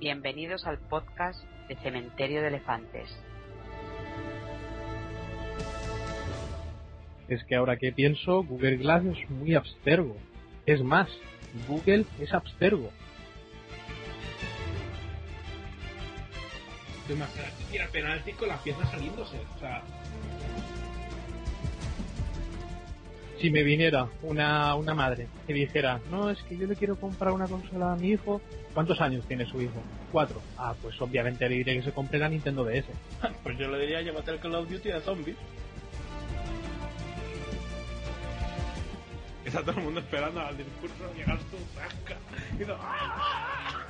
Bienvenidos al podcast de Cementerio de Elefantes. Es que ahora que pienso, Google Glass es muy abstergo. Es más, Google es abstergo. Te imaginas que tira penalti con la pieza saliéndose. O sea, Si me viniera una, una madre y dijera, no, es que yo le quiero comprar una consola a mi hijo, ¿cuántos años tiene su hijo? Cuatro. Ah, pues obviamente le diré que se compre la Nintendo DS. pues yo le diría llévate el Call of Duty de zombies. Está todo el mundo esperando al discurso llegar tu zasca. Y todo, ¡ah!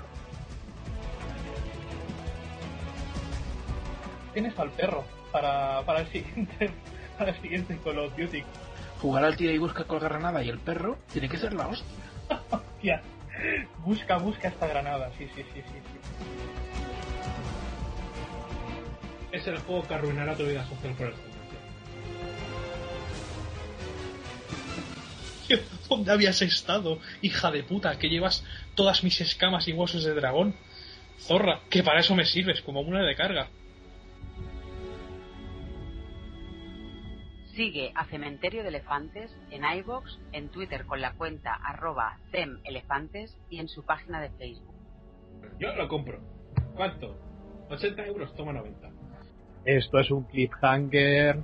Tienes al perro para, para el siguiente para el siguiente Call of Duty. Jugar al tira y busca con la granada y el perro tiene que ser la hostia. Busca, busca esta granada. Sí, sí, sí, sí. sí. Es el juego que arruinará tu vida social por excelencia. ¿Dónde habías estado, hija de puta, que llevas todas mis escamas y huesos de dragón? Zorra, que para eso me sirves, como una de carga. Sigue a Cementerio de Elefantes en iBox, en Twitter con la cuenta arroba CEMElefantes y en su página de Facebook. Yo lo compro. ¿Cuánto? 80 euros, toma 90. Esto es un cliffhanger